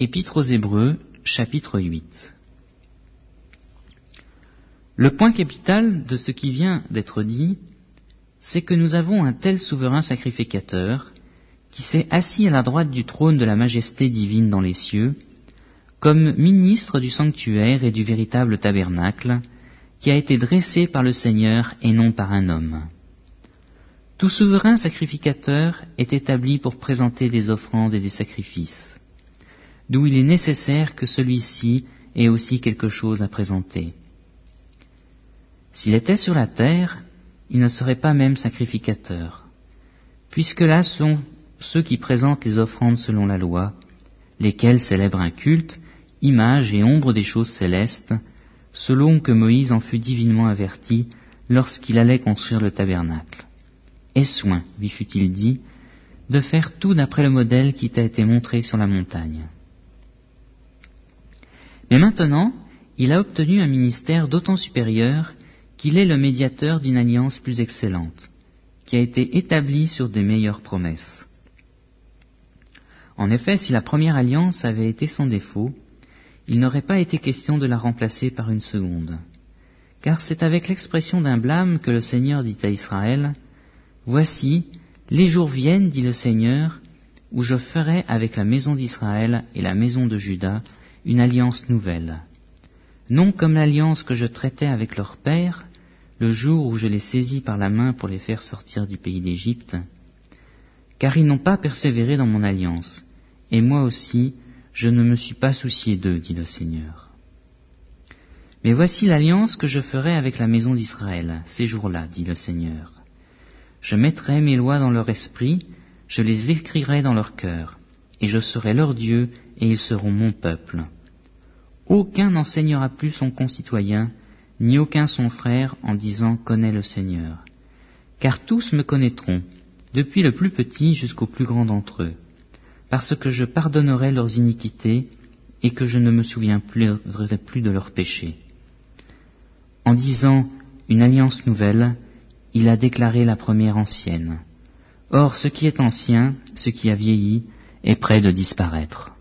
Épître aux Hébreux, chapitre 8. Le point capital de ce qui vient d'être dit, c'est que nous avons un tel souverain sacrificateur qui s'est assis à la droite du trône de la majesté divine dans les cieux, comme ministre du sanctuaire et du véritable tabernacle, qui a été dressé par le Seigneur et non par un homme. Tout souverain sacrificateur est établi pour présenter des offrandes et des sacrifices, d'où il est nécessaire que celui-ci ait aussi quelque chose à présenter. S'il était sur la terre, il ne serait pas même sacrificateur, puisque là sont ceux qui présentent les offrandes selon la loi, lesquels célèbrent un culte, image et ombre des choses célestes, selon que Moïse en fut divinement averti lorsqu'il allait construire le tabernacle. Aie soin, lui fut-il dit, de faire tout d'après le modèle qui t'a été montré sur la montagne. Mais maintenant, il a obtenu un ministère d'autant supérieur qu'il est le médiateur d'une alliance plus excellente, qui a été établie sur des meilleures promesses. En effet, si la première alliance avait été sans défaut, il n'aurait pas été question de la remplacer par une seconde. Car c'est avec l'expression d'un blâme que le Seigneur dit à Israël, Voici, les jours viennent, dit le Seigneur, où je ferai avec la maison d'Israël et la maison de Juda une alliance nouvelle. Non comme l'alliance que je traitais avec leur père, le jour où je les saisis par la main pour les faire sortir du pays d'Égypte, car ils n'ont pas persévéré dans mon alliance, et moi aussi je ne me suis pas soucié d'eux, dit le Seigneur. Mais voici l'alliance que je ferai avec la maison d'Israël, ces jours-là, dit le Seigneur. Je mettrai mes lois dans leur esprit, je les écrirai dans leur cœur, et je serai leur Dieu, et ils seront mon peuple. Aucun n'enseignera plus son concitoyen, ni aucun son frère, en disant Connais le Seigneur. Car tous me connaîtront, depuis le plus petit jusqu'au plus grand d'entre eux parce que je pardonnerai leurs iniquités et que je ne me souviendrai plus de leurs péchés. En disant une alliance nouvelle, il a déclaré la première ancienne. Or, ce qui est ancien, ce qui a vieilli, est près de disparaître.